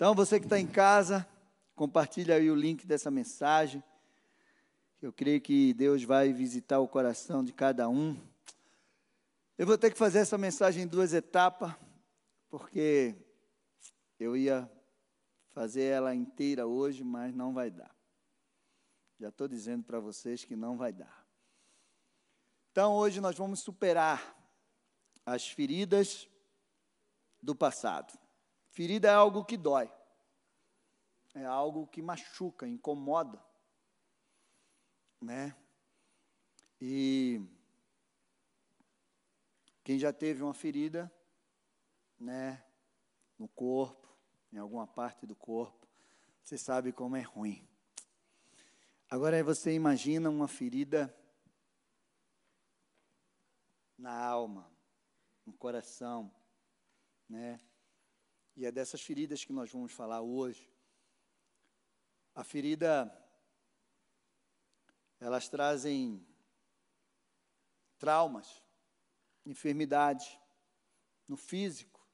Então, você que está em casa, compartilha aí o link dessa mensagem. Eu creio que Deus vai visitar o coração de cada um. Eu vou ter que fazer essa mensagem em duas etapas, porque eu ia fazer ela inteira hoje, mas não vai dar. Já estou dizendo para vocês que não vai dar. Então, hoje nós vamos superar as feridas do passado. Ferida é algo que dói, é algo que machuca, incomoda, né? E quem já teve uma ferida, né, no corpo, em alguma parte do corpo, você sabe como é ruim. Agora você imagina uma ferida na alma, no coração, né? E é dessas feridas que nós vamos falar hoje. A ferida, elas trazem traumas, enfermidades no físico.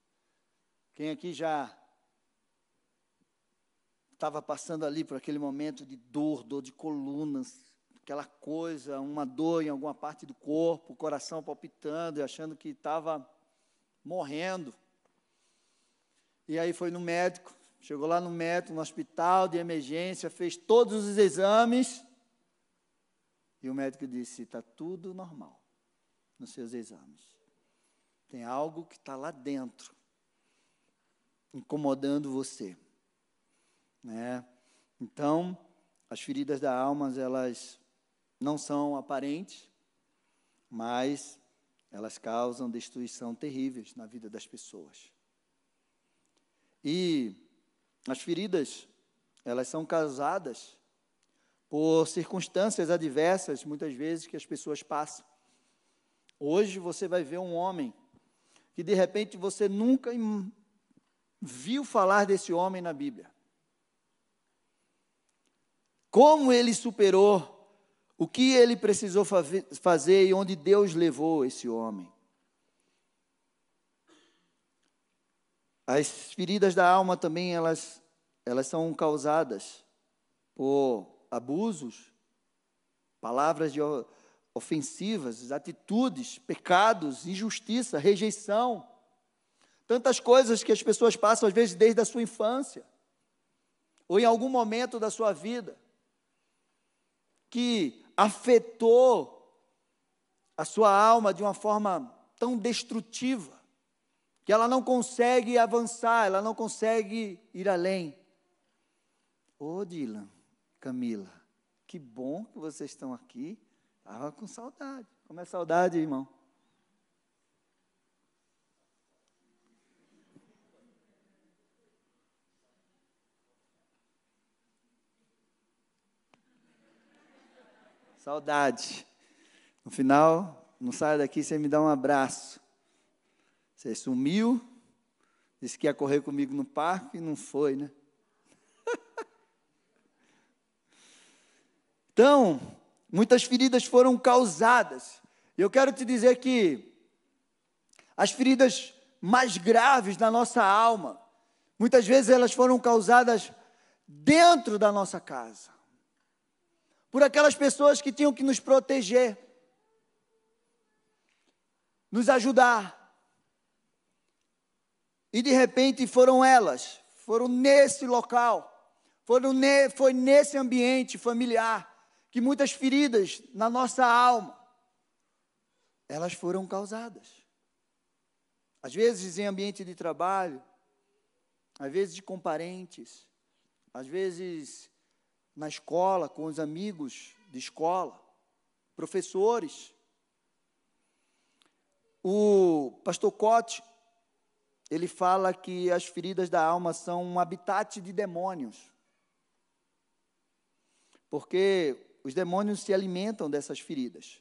Quem aqui já estava passando ali por aquele momento de dor, dor de colunas, aquela coisa, uma dor em alguma parte do corpo, o coração palpitando e achando que estava morrendo. E aí foi no médico, chegou lá no médico, no hospital de emergência, fez todos os exames. E o médico disse: está tudo normal nos seus exames. Tem algo que está lá dentro, incomodando você. Né? Então, as feridas da alma, elas não são aparentes, mas elas causam destruição terríveis na vida das pessoas. E as feridas, elas são causadas por circunstâncias adversas, muitas vezes, que as pessoas passam. Hoje você vai ver um homem que de repente você nunca viu falar desse homem na Bíblia. Como ele superou o que ele precisou fazer e onde Deus levou esse homem. As feridas da alma também elas, elas são causadas por abusos, palavras de ofensivas, atitudes, pecados, injustiça, rejeição. Tantas coisas que as pessoas passam, às vezes, desde a sua infância, ou em algum momento da sua vida, que afetou a sua alma de uma forma tão destrutiva, que ela não consegue avançar, ela não consegue ir além. Ô Dylan, Camila, que bom que vocês estão aqui. Estava com saudade. Como é saudade, irmão? Saudade. No final, não sai daqui sem me dar um abraço. Você sumiu, disse que ia correr comigo no parque e não foi, né? então, muitas feridas foram causadas. Eu quero te dizer que as feridas mais graves da nossa alma, muitas vezes elas foram causadas dentro da nossa casa por aquelas pessoas que tinham que nos proteger, nos ajudar. E de repente foram elas, foram nesse local, foram ne, foi nesse ambiente familiar que muitas feridas na nossa alma elas foram causadas. Às vezes em ambiente de trabalho, às vezes com parentes, às vezes na escola, com os amigos de escola, professores. O pastor Cote, ele fala que as feridas da alma são um habitat de demônios. Porque os demônios se alimentam dessas feridas.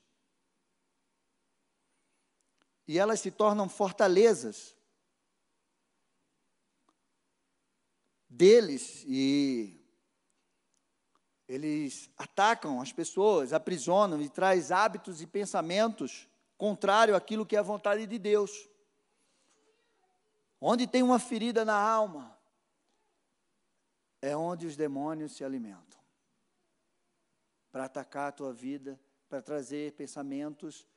E elas se tornam fortalezas deles e eles atacam as pessoas, aprisionam e traz hábitos e pensamentos contrários àquilo que é a vontade de Deus. Onde tem uma ferida na alma, é onde os demônios se alimentam para atacar a tua vida, para trazer pensamentos,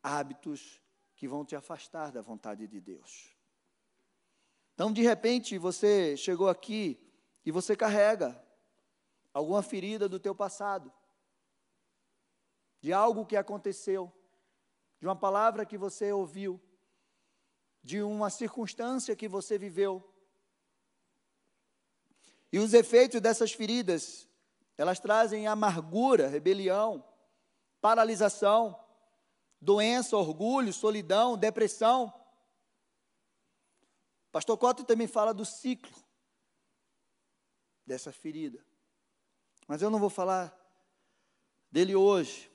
hábitos que vão te afastar da vontade de Deus. Então, de repente, você chegou aqui e você carrega alguma ferida do teu passado, de algo que aconteceu, de uma palavra que você ouviu, de uma circunstância que você viveu. E os efeitos dessas feridas, elas trazem amargura, rebelião, paralisação, doença, orgulho, solidão, depressão. Pastor Cotto também fala do ciclo dessa ferida. Mas eu não vou falar dele hoje.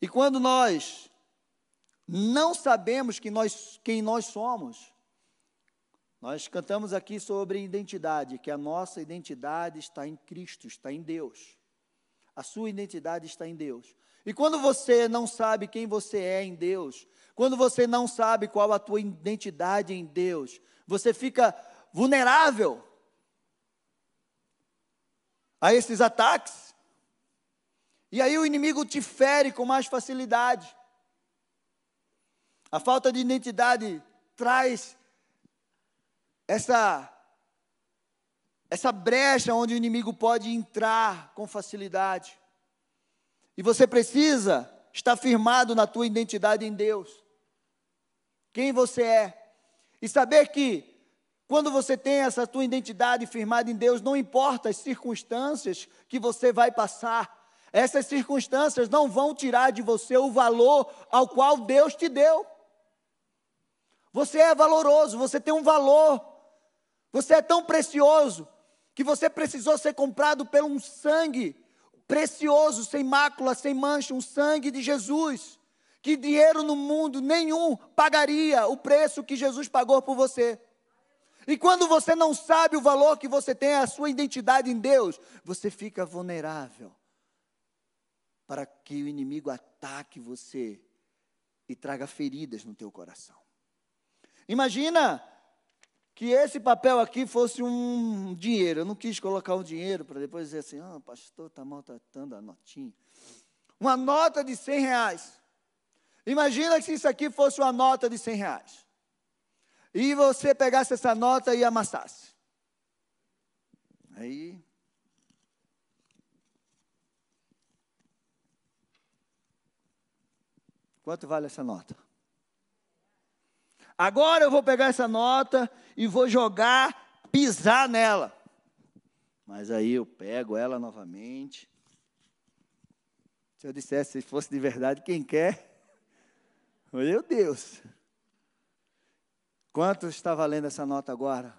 E quando nós não sabemos nós, quem nós somos, nós cantamos aqui sobre identidade, que a nossa identidade está em Cristo, está em Deus. A sua identidade está em Deus. E quando você não sabe quem você é em Deus, quando você não sabe qual a tua identidade em Deus, você fica vulnerável a esses ataques. E aí o inimigo te fere com mais facilidade. A falta de identidade traz essa essa brecha onde o inimigo pode entrar com facilidade. E você precisa estar firmado na tua identidade em Deus. Quem você é. E saber que quando você tem essa tua identidade firmada em Deus, não importa as circunstâncias que você vai passar, essas circunstâncias não vão tirar de você o valor ao qual Deus te deu. Você é valoroso, você tem um valor, você é tão precioso que você precisou ser comprado por um sangue precioso, sem mácula, sem mancha, um sangue de Jesus, que dinheiro no mundo nenhum pagaria o preço que Jesus pagou por você. E quando você não sabe o valor que você tem, a sua identidade em Deus, você fica vulnerável para que o inimigo ataque você e traga feridas no teu coração. Imagina que esse papel aqui fosse um dinheiro. Eu não quis colocar um dinheiro para depois dizer assim, ah, pastor está maltratando a notinha. Uma nota de 100 reais. Imagina se isso aqui fosse uma nota de 100 reais e você pegasse essa nota e amassasse. Aí. Quanto vale essa nota? Agora eu vou pegar essa nota e vou jogar, pisar nela. Mas aí eu pego ela novamente. Se eu dissesse, se fosse de verdade, quem quer? Meu Deus. Quanto está valendo essa nota agora?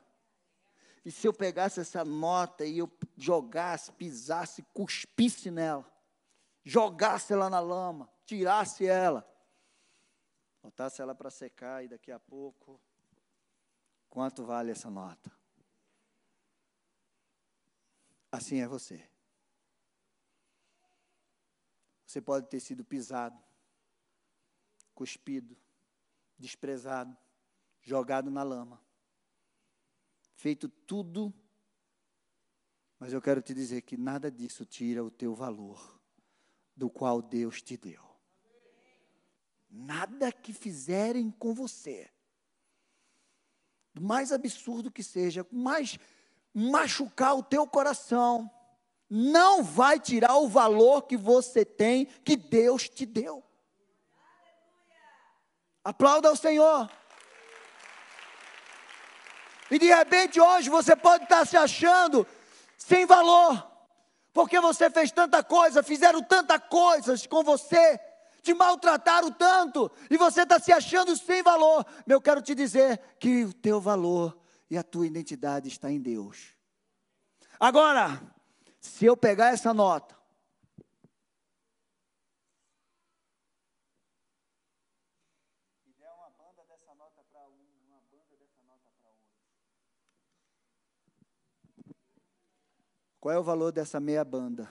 E se eu pegasse essa nota e eu jogasse, pisasse, cuspisse nela, jogasse ela na lama, tirasse ela, botasse ela para secar e daqui a pouco, quanto vale essa nota? Assim é você. Você pode ter sido pisado, cuspido, desprezado, jogado na lama. Feito tudo, mas eu quero te dizer que nada disso tira o teu valor, do qual Deus te deu. Nada que fizerem com você, do mais absurdo que seja, mais machucar o teu coração, não vai tirar o valor que você tem, que Deus te deu. Aplauda ao Senhor. E de repente hoje você pode estar se achando sem valor, porque você fez tanta coisa, fizeram tanta coisas com você, te maltrataram tanto, e você está se achando sem valor. Eu quero te dizer que o teu valor e a tua identidade está em Deus. Agora, se eu pegar essa nota Qual é o valor dessa meia banda?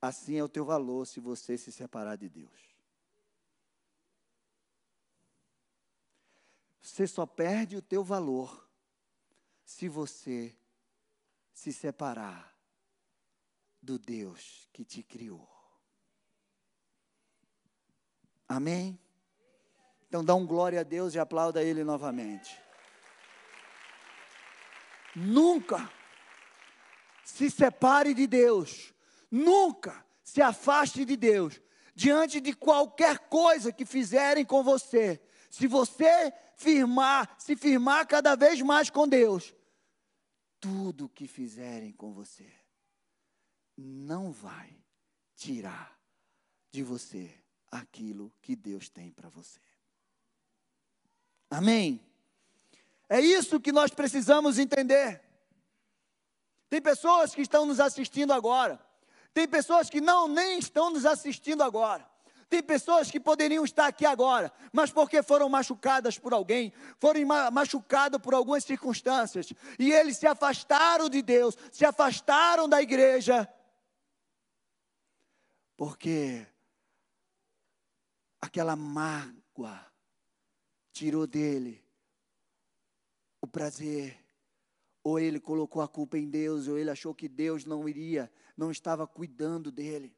Assim é o teu valor se você se separar de Deus. Você só perde o teu valor se você se separar do Deus que te criou. Amém? Então dá um glória a Deus e aplauda Ele novamente. Nunca se separe de Deus. Nunca se afaste de Deus. Diante de qualquer coisa que fizerem com você. Se você firmar, se firmar cada vez mais com Deus, tudo que fizerem com você não vai tirar de você aquilo que Deus tem para você. Amém? É isso que nós precisamos entender. Tem pessoas que estão nos assistindo agora. Tem pessoas que não nem estão nos assistindo agora. Tem pessoas que poderiam estar aqui agora, mas porque foram machucadas por alguém, foram machucadas por algumas circunstâncias, e eles se afastaram de Deus, se afastaram da igreja, porque aquela mágoa tirou dele o prazer, ou ele colocou a culpa em Deus, ou ele achou que Deus não iria, não estava cuidando dele.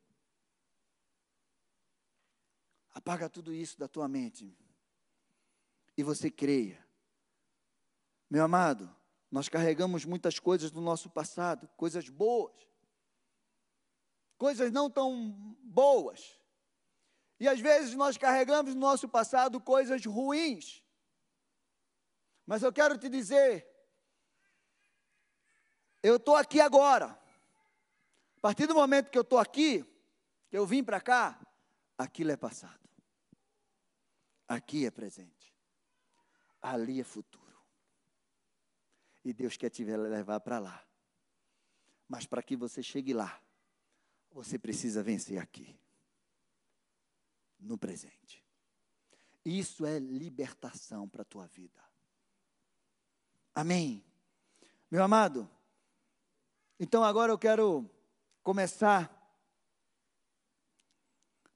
Apaga tudo isso da tua mente. E você creia. Meu amado, nós carregamos muitas coisas do nosso passado, coisas boas, coisas não tão boas. E às vezes nós carregamos no nosso passado coisas ruins. Mas eu quero te dizer, eu estou aqui agora. A partir do momento que eu estou aqui, que eu vim para cá, aquilo é passado. Aqui é presente. Ali é futuro. E Deus quer te levar para lá. Mas para que você chegue lá, você precisa vencer aqui. No presente. Isso é libertação para a tua vida. Amém. Meu amado, então agora eu quero começar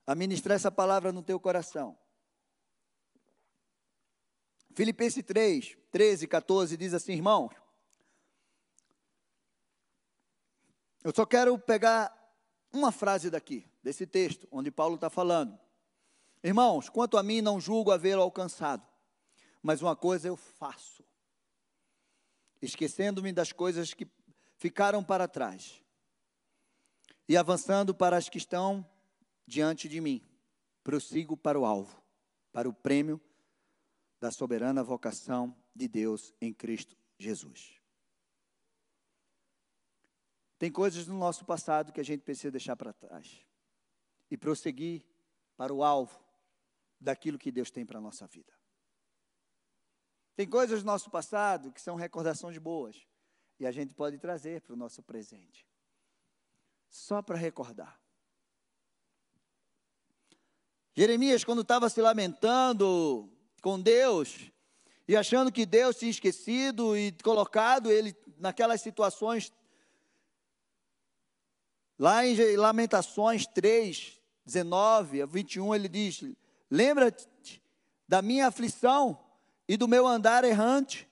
a ministrar essa palavra no teu coração. Filipenses 3, 13, 14 diz assim, irmão. Eu só quero pegar uma frase daqui, desse texto, onde Paulo está falando. Irmãos, quanto a mim, não julgo havê-lo alcançado, mas uma coisa eu faço, esquecendo-me das coisas que ficaram para trás e avançando para as que estão diante de mim, prossigo para o alvo, para o prêmio da soberana vocação de Deus em Cristo Jesus. Tem coisas no nosso passado que a gente precisa deixar para trás e prosseguir para o alvo daquilo que Deus tem para a nossa vida. Tem coisas no nosso passado que são recordações boas e a gente pode trazer para o nosso presente, só para recordar. Jeremias, quando estava se lamentando com Deus e achando que Deus tinha esquecido e colocado ele naquelas situações. Lá em Lamentações 3, 19 a 21, ele diz: Lembra-te da minha aflição e do meu andar errante,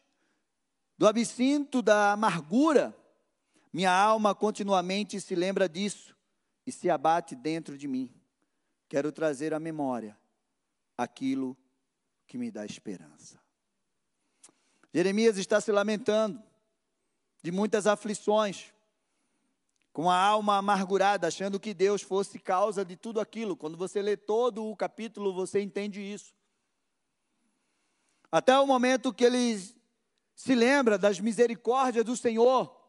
do absinto da amargura. Minha alma continuamente se lembra disso e se abate dentro de mim. Quero trazer à memória aquilo que me dá esperança. Jeremias está se lamentando de muitas aflições, com a alma amargurada, achando que Deus fosse causa de tudo aquilo. Quando você lê todo o capítulo, você entende isso. Até o momento que ele se lembra das misericórdias do Senhor.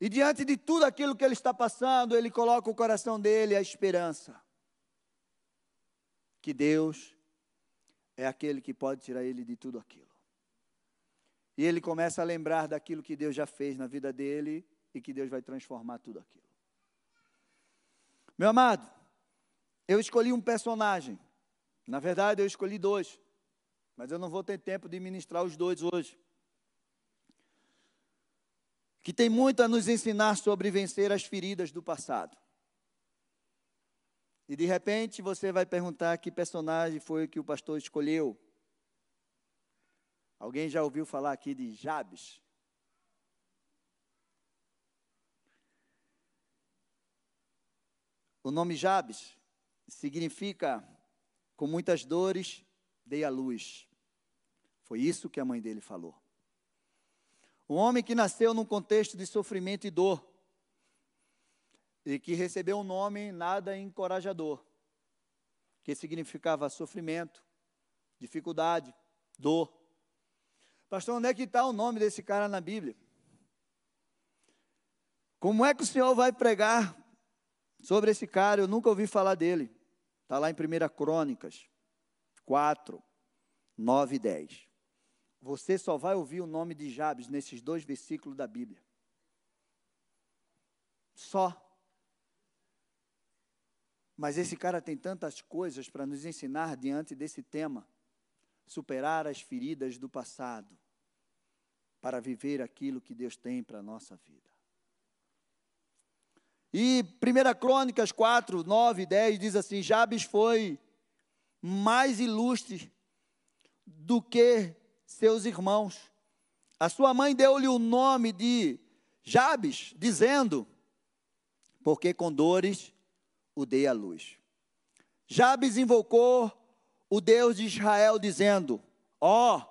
E diante de tudo aquilo que ele está passando, ele coloca o coração dele a esperança que Deus é aquele que pode tirar ele de tudo aquilo. E ele começa a lembrar daquilo que Deus já fez na vida dele e que Deus vai transformar tudo aquilo. Meu amado, eu escolhi um personagem. Na verdade, eu escolhi dois. Mas eu não vou ter tempo de ministrar os dois hoje que tem muito a nos ensinar sobre vencer as feridas do passado. E de repente você vai perguntar que personagem foi que o pastor escolheu. Alguém já ouviu falar aqui de Jabes? O nome Jabes significa com muitas dores dei à luz. Foi isso que a mãe dele falou. Um homem que nasceu num contexto de sofrimento e dor, e que recebeu um nome nada encorajador, que significava sofrimento, dificuldade, dor. Pastor, onde é que está o nome desse cara na Bíblia? Como é que o senhor vai pregar sobre esse cara? Eu nunca ouvi falar dele. Está lá em 1 Crônicas 4, 9 e 10. Você só vai ouvir o nome de Jabes nesses dois versículos da Bíblia. Só. Mas esse cara tem tantas coisas para nos ensinar diante desse tema. Superar as feridas do passado para viver aquilo que Deus tem para a nossa vida. E 1 Crônicas 4, 9 e 10 diz assim: Jabes foi mais ilustre do que seus irmãos. A sua mãe deu-lhe o nome de Jabes, dizendo: Porque com dores o dei à luz. Jabes invocou o Deus de Israel, dizendo: Ó, oh,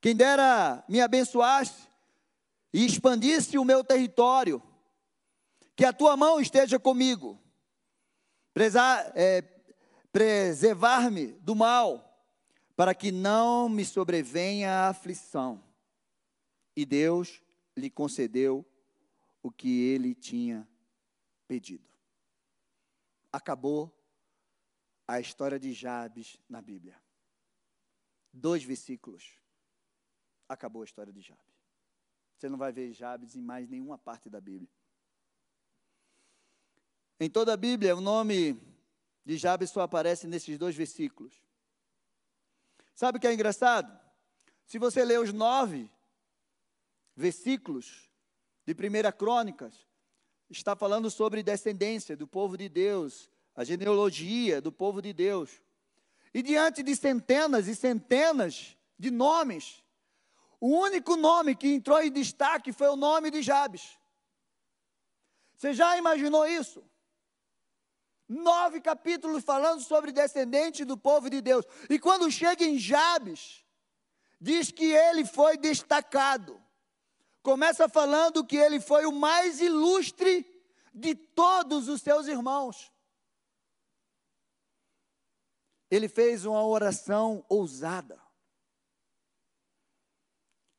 quem dera me abençoasse e expandisse o meu território, que a tua mão esteja comigo, é, preservar-me do mal para que não me sobrevenha a aflição. E Deus lhe concedeu o que ele tinha pedido. Acabou a história de Jabes na Bíblia. Dois versículos. Acabou a história de Jabes. Você não vai ver Jabes em mais nenhuma parte da Bíblia. Em toda a Bíblia, o nome de Jabes só aparece nesses dois versículos. Sabe o que é engraçado? Se você ler os nove versículos de Primeira Crônicas, está falando sobre descendência do povo de Deus, a genealogia do povo de Deus. E diante de centenas e centenas de nomes, o único nome que entrou em destaque foi o nome de Jabes. Você já imaginou isso? Nove capítulos falando sobre descendente do povo de Deus. E quando chega em Jabes, diz que ele foi destacado. Começa falando que ele foi o mais ilustre de todos os seus irmãos. Ele fez uma oração ousada.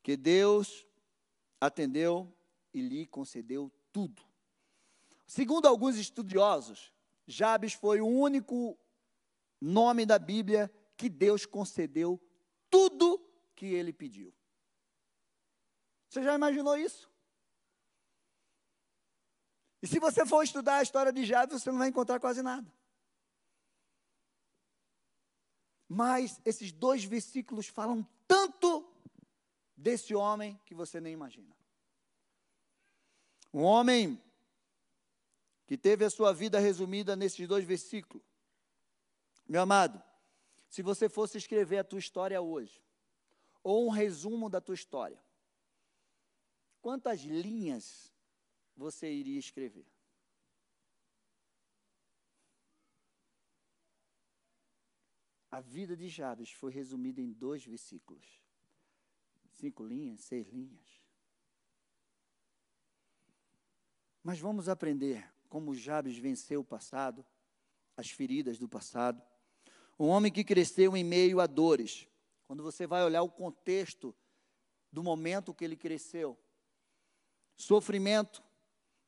Que Deus atendeu e lhe concedeu tudo. Segundo alguns estudiosos, Jabes foi o único nome da Bíblia que Deus concedeu tudo que ele pediu. Você já imaginou isso? E se você for estudar a história de Jabes, você não vai encontrar quase nada. Mas esses dois versículos falam tanto desse homem que você nem imagina. Um homem que teve a sua vida resumida nesses dois versículos. Meu amado, se você fosse escrever a tua história hoje, ou um resumo da tua história, quantas linhas você iria escrever? A vida de Jabes foi resumida em dois versículos. Cinco linhas, seis linhas. Mas vamos aprender como Jabes venceu o passado, as feridas do passado. Um homem que cresceu em meio a dores. Quando você vai olhar o contexto do momento que ele cresceu, sofrimento,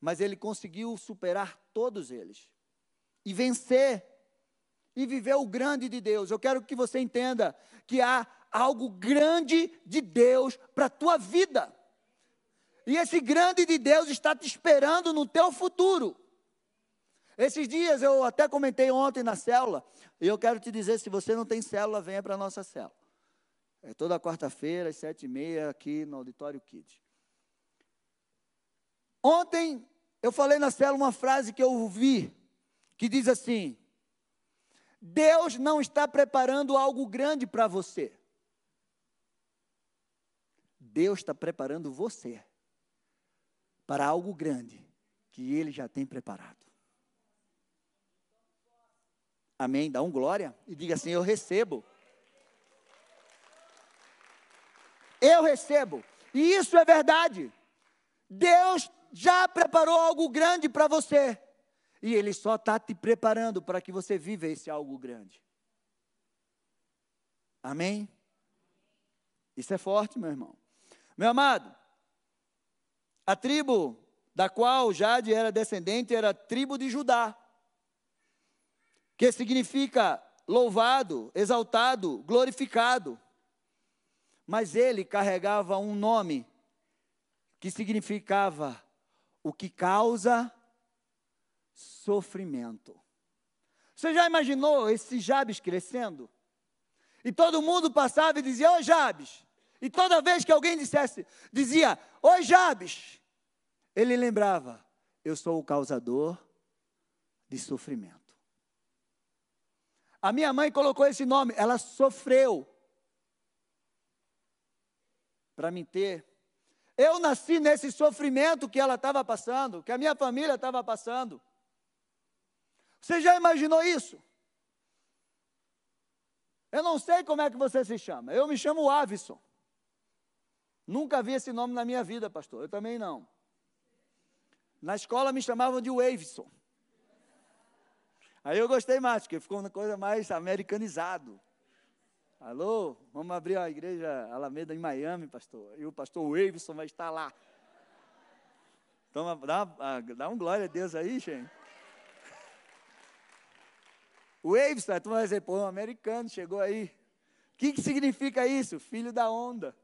mas ele conseguiu superar todos eles e vencer e viver o grande de Deus. Eu quero que você entenda que há algo grande de Deus para a tua vida. E esse grande de Deus está te esperando no teu futuro. Esses dias eu até comentei ontem na célula, e eu quero te dizer: se você não tem célula, venha para a nossa célula. É toda quarta-feira, às sete e meia, aqui no Auditório Kids. Ontem eu falei na célula uma frase que eu ouvi, que diz assim: Deus não está preparando algo grande para você. Deus está preparando você para algo grande que Ele já tem preparado. Amém? Dá um glória e diga assim: Eu recebo. Eu recebo. E isso é verdade. Deus já preparou algo grande para você. E Ele só está te preparando para que você viva esse algo grande. Amém? Isso é forte, meu irmão. Meu amado, a tribo da qual Jade era descendente era a tribo de Judá, que significa louvado, exaltado, glorificado. Mas ele carregava um nome que significava o que causa sofrimento. Você já imaginou esse Jabes crescendo? E todo mundo passava e dizia: Ô Jabes. E toda vez que alguém dissesse, dizia: Oi Jabes, ele lembrava: Eu sou o causador de sofrimento. A minha mãe colocou esse nome, ela sofreu para me ter. Eu nasci nesse sofrimento que ela estava passando, que a minha família estava passando. Você já imaginou isso? Eu não sei como é que você se chama. Eu me chamo Avison. Nunca vi esse nome na minha vida, pastor. Eu também não. Na escola me chamavam de Wavison. Aí eu gostei mais, porque ficou uma coisa mais americanizado. Alô, vamos abrir a igreja Alameda em Miami, pastor. E o pastor Wavison vai estar lá. Então, dá, dá um glória a Deus aí, gente. O Wavestone, tu vai dizer, pô, um americano chegou aí. O que, que significa isso? Filho da onda.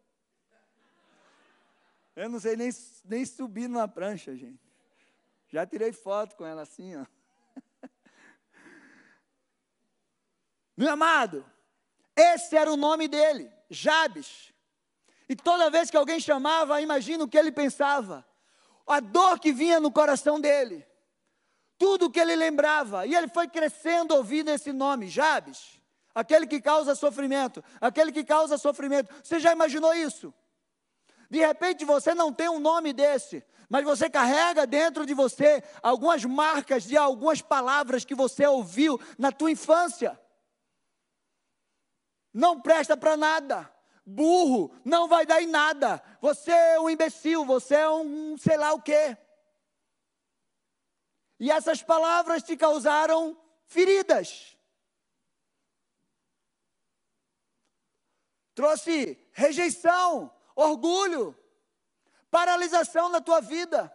Eu não sei nem, nem subir numa prancha, gente. Já tirei foto com ela assim, ó. Meu amado, esse era o nome dele, Jabes. E toda vez que alguém chamava, imagina o que ele pensava. A dor que vinha no coração dele tudo que ele lembrava. E ele foi crescendo ouvindo esse nome, Jabes. Aquele que causa sofrimento, aquele que causa sofrimento. Você já imaginou isso? De repente você não tem um nome desse, mas você carrega dentro de você algumas marcas de algumas palavras que você ouviu na tua infância. Não presta para nada. Burro, não vai dar em nada. Você é um imbecil, você é um sei lá o quê. E essas palavras te causaram feridas. Trouxe rejeição, orgulho, paralisação na tua vida.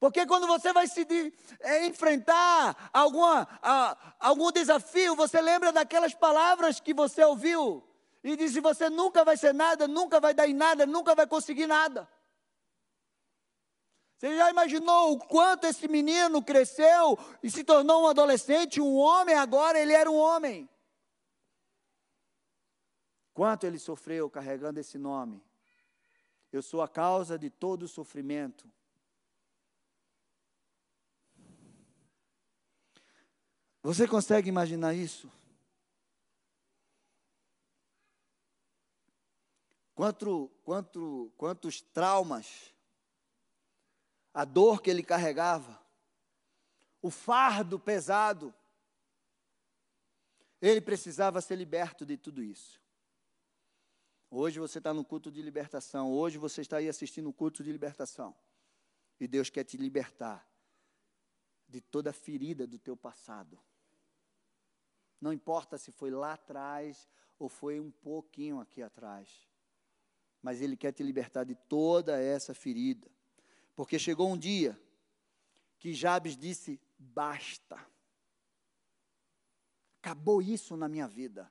Porque quando você vai se de, é, enfrentar alguma, a, algum desafio, você lembra daquelas palavras que você ouviu e diz: você nunca vai ser nada, nunca vai dar em nada, nunca vai conseguir nada. Você já imaginou o quanto esse menino cresceu e se tornou um adolescente, um homem, agora ele era um homem? Quanto ele sofreu carregando esse nome? Eu sou a causa de todo o sofrimento. Você consegue imaginar isso? Quanto, quanto, quantos traumas a dor que ele carregava, o fardo pesado. Ele precisava ser liberto de tudo isso. Hoje você está no culto de libertação, hoje você está aí assistindo o culto de libertação. E Deus quer te libertar de toda ferida do teu passado. Não importa se foi lá atrás ou foi um pouquinho aqui atrás. Mas Ele quer te libertar de toda essa ferida. Porque chegou um dia que Jabes disse: basta. Acabou isso na minha vida.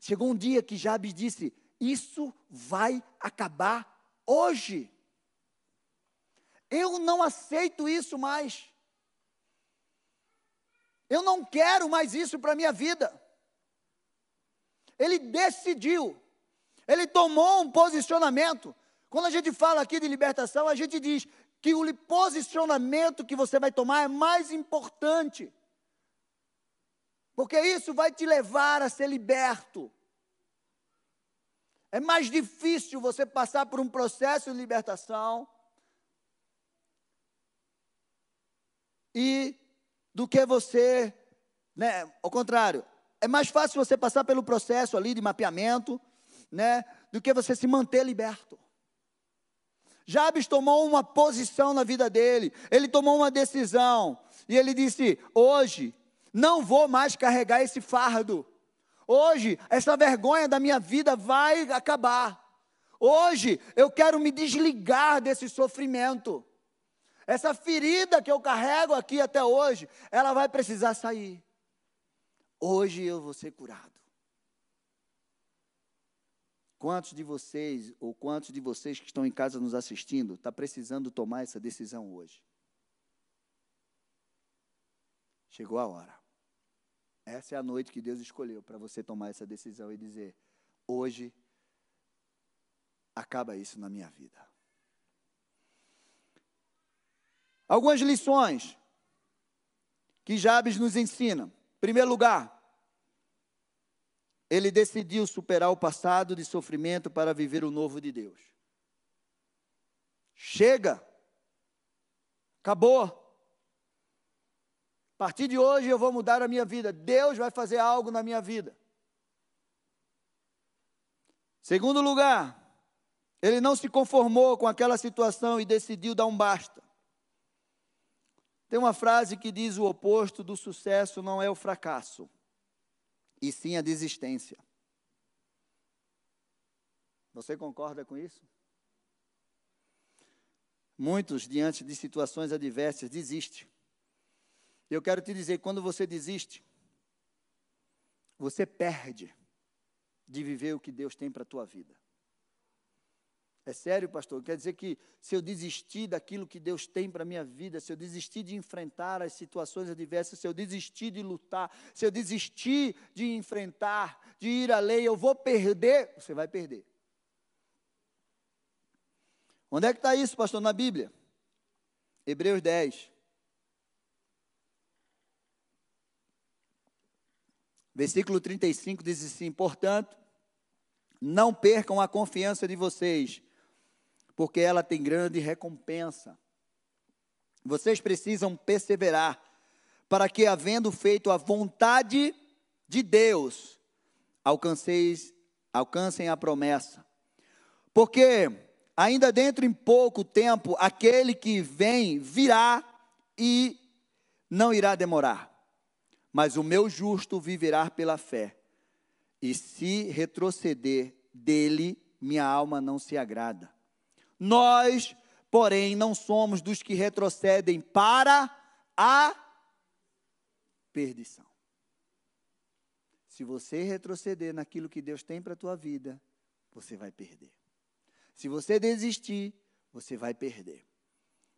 Chegou um dia que Jabes disse: Isso vai acabar hoje. Eu não aceito isso mais. Eu não quero mais isso para a minha vida. Ele decidiu, ele tomou um posicionamento. Quando a gente fala aqui de libertação, a gente diz: que o posicionamento que você vai tomar é mais importante. Porque isso vai te levar a ser liberto. É mais difícil você passar por um processo de libertação e do que você Né? Ao contrário, é mais fácil você passar pelo processo ali de mapeamento, né, do que você se manter liberto. Jabes tomou uma posição na vida dele, ele tomou uma decisão, e ele disse: Hoje não vou mais carregar esse fardo, hoje essa vergonha da minha vida vai acabar, hoje eu quero me desligar desse sofrimento, essa ferida que eu carrego aqui até hoje, ela vai precisar sair. Hoje eu vou ser curado. Quantos de vocês, ou quantos de vocês que estão em casa nos assistindo, está precisando tomar essa decisão hoje? Chegou a hora. Essa é a noite que Deus escolheu para você tomar essa decisão e dizer: hoje acaba isso na minha vida. Algumas lições que Jabes nos ensina. Em primeiro lugar, ele decidiu superar o passado de sofrimento para viver o novo de Deus. Chega! Acabou! A partir de hoje eu vou mudar a minha vida. Deus vai fazer algo na minha vida. Segundo lugar, ele não se conformou com aquela situação e decidiu dar um basta. Tem uma frase que diz: o oposto do sucesso não é o fracasso, e sim a desistência. Você concorda com isso? Muitos, diante de situações adversas, desistem. Eu quero te dizer, quando você desiste, você perde de viver o que Deus tem para a tua vida. É sério, pastor? Quer dizer que se eu desistir daquilo que Deus tem para a minha vida, se eu desistir de enfrentar as situações adversas, se eu desistir de lutar, se eu desistir de enfrentar, de ir além, eu vou perder? Você vai perder. Onde é que está isso, pastor, na Bíblia? Hebreus 10. Versículo 35 diz assim: Portanto, não percam a confiança de vocês porque ela tem grande recompensa. Vocês precisam perseverar, para que, havendo feito a vontade de Deus, alcanceis, alcancem a promessa. Porque ainda dentro em pouco tempo, aquele que vem virá e não irá demorar. Mas o meu justo viverá pela fé. E se retroceder dele, minha alma não se agrada. Nós, porém, não somos dos que retrocedem para a perdição. Se você retroceder naquilo que Deus tem para a tua vida, você vai perder. Se você desistir, você vai perder.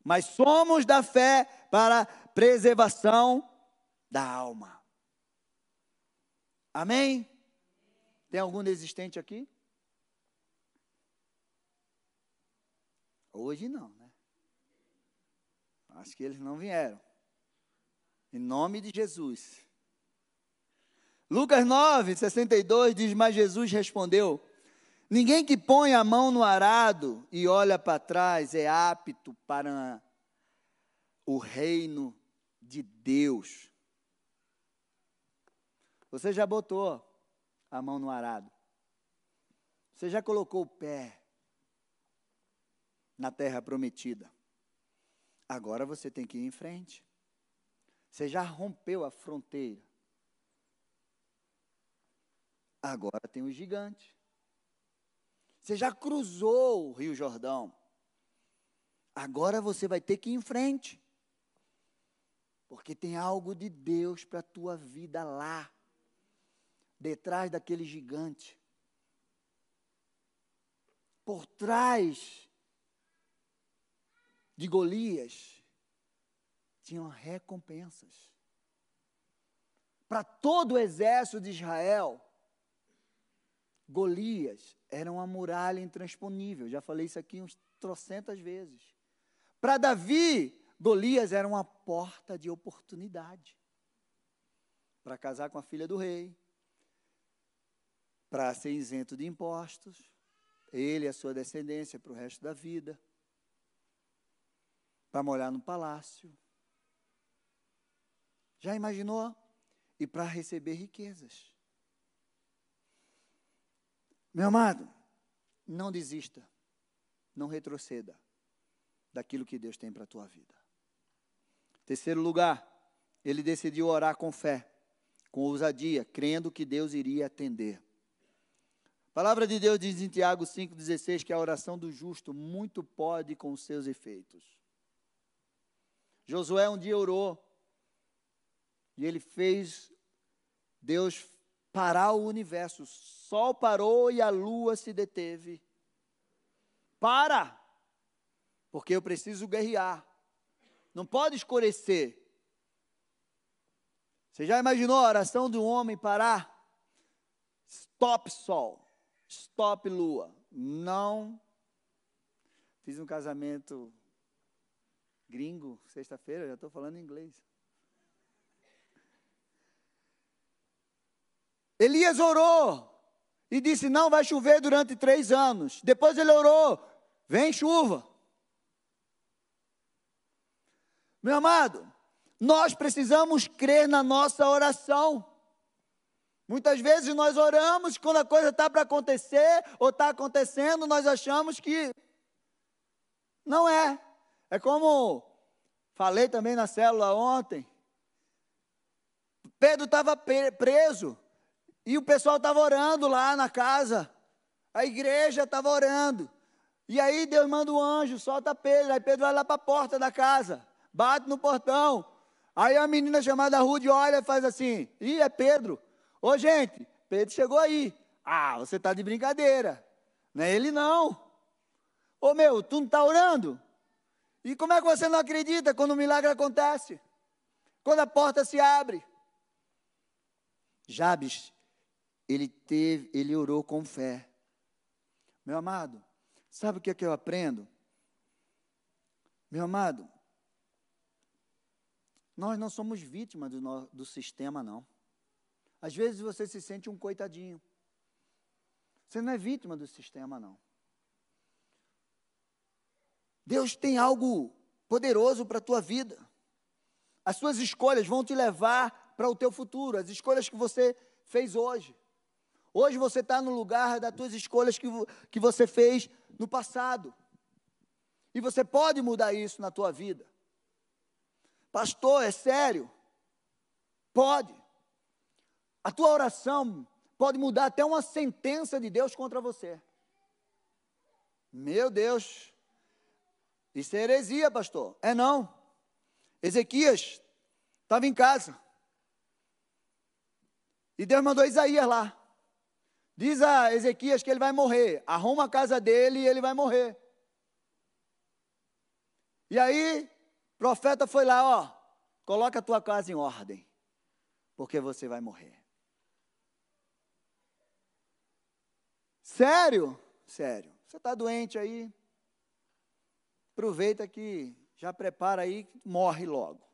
Mas somos da fé para preservação da alma. Amém? Tem algum desistente aqui? Hoje não, né? Acho que eles não vieram. Em nome de Jesus. Lucas 9, 62 diz: Mas Jesus respondeu: Ninguém que põe a mão no arado e olha para trás é apto para o reino de Deus. Você já botou a mão no arado? Você já colocou o pé na terra prometida. Agora você tem que ir em frente. Você já rompeu a fronteira. Agora tem o gigante. Você já cruzou o Rio Jordão. Agora você vai ter que ir em frente. Porque tem algo de Deus para a tua vida lá. Detrás daquele gigante. Por trás de Golias tinham recompensas. Para todo o exército de Israel, Golias era uma muralha intransponível. Já falei isso aqui uns trocentas vezes. Para Davi, Golias era uma porta de oportunidade. Para casar com a filha do rei, para ser isento de impostos, ele e a sua descendência para o resto da vida para morar no palácio. Já imaginou? e para receber riquezas. Meu amado, não desista, não retroceda daquilo que Deus tem para a tua vida. Terceiro lugar, ele decidiu orar com fé, com ousadia, crendo que Deus iria atender. A palavra de Deus diz em Tiago 5,16 que a oração do justo muito pode com seus efeitos. Josué um dia orou e ele fez Deus parar o universo. O sol parou e a lua se deteve. Para! Porque eu preciso guerrear. Não pode escurecer. Você já imaginou a oração de um homem parar? Stop sol, stop lua. Não. Fiz um casamento gringo, sexta-feira, já estou falando inglês. Elias orou e disse: Não vai chover durante três anos. Depois ele orou: Vem chuva. Meu amado, nós precisamos crer na nossa oração. Muitas vezes nós oramos quando a coisa está para acontecer ou está acontecendo, nós achamos que não é. É como falei também na célula ontem. Pedro estava preso e o pessoal estava orando lá na casa. A igreja estava orando. E aí Deus manda um anjo, solta Pedro. Aí Pedro vai lá para a porta da casa bate no portão. Aí a menina chamada Rude olha e faz assim: Ih, é Pedro. Ô, gente, Pedro chegou aí. Ah, você está de brincadeira. Não é ele, não. Ô, meu, tu não está orando? E como é que você não acredita quando o milagre acontece? Quando a porta se abre? Jabes, ele teve, ele orou com fé. Meu amado, sabe o que é que eu aprendo? Meu amado, nós não somos vítimas do, do sistema, não. Às vezes você se sente um coitadinho. Você não é vítima do sistema, não. Deus tem algo poderoso para a tua vida. As suas escolhas vão te levar para o teu futuro, as escolhas que você fez hoje. Hoje você está no lugar das tuas escolhas que, que você fez no passado. E você pode mudar isso na tua vida. Pastor, é sério? Pode. A tua oração pode mudar até uma sentença de Deus contra você. Meu Deus. Isso é heresia, pastor. É não. Ezequias estava em casa. E Deus mandou Isaías lá. Diz a Ezequias que ele vai morrer. Arruma a casa dele e ele vai morrer. E aí, profeta foi lá, ó, coloca a tua casa em ordem, porque você vai morrer. Sério? Sério. Você está doente aí? Aproveita que já prepara aí, morre logo.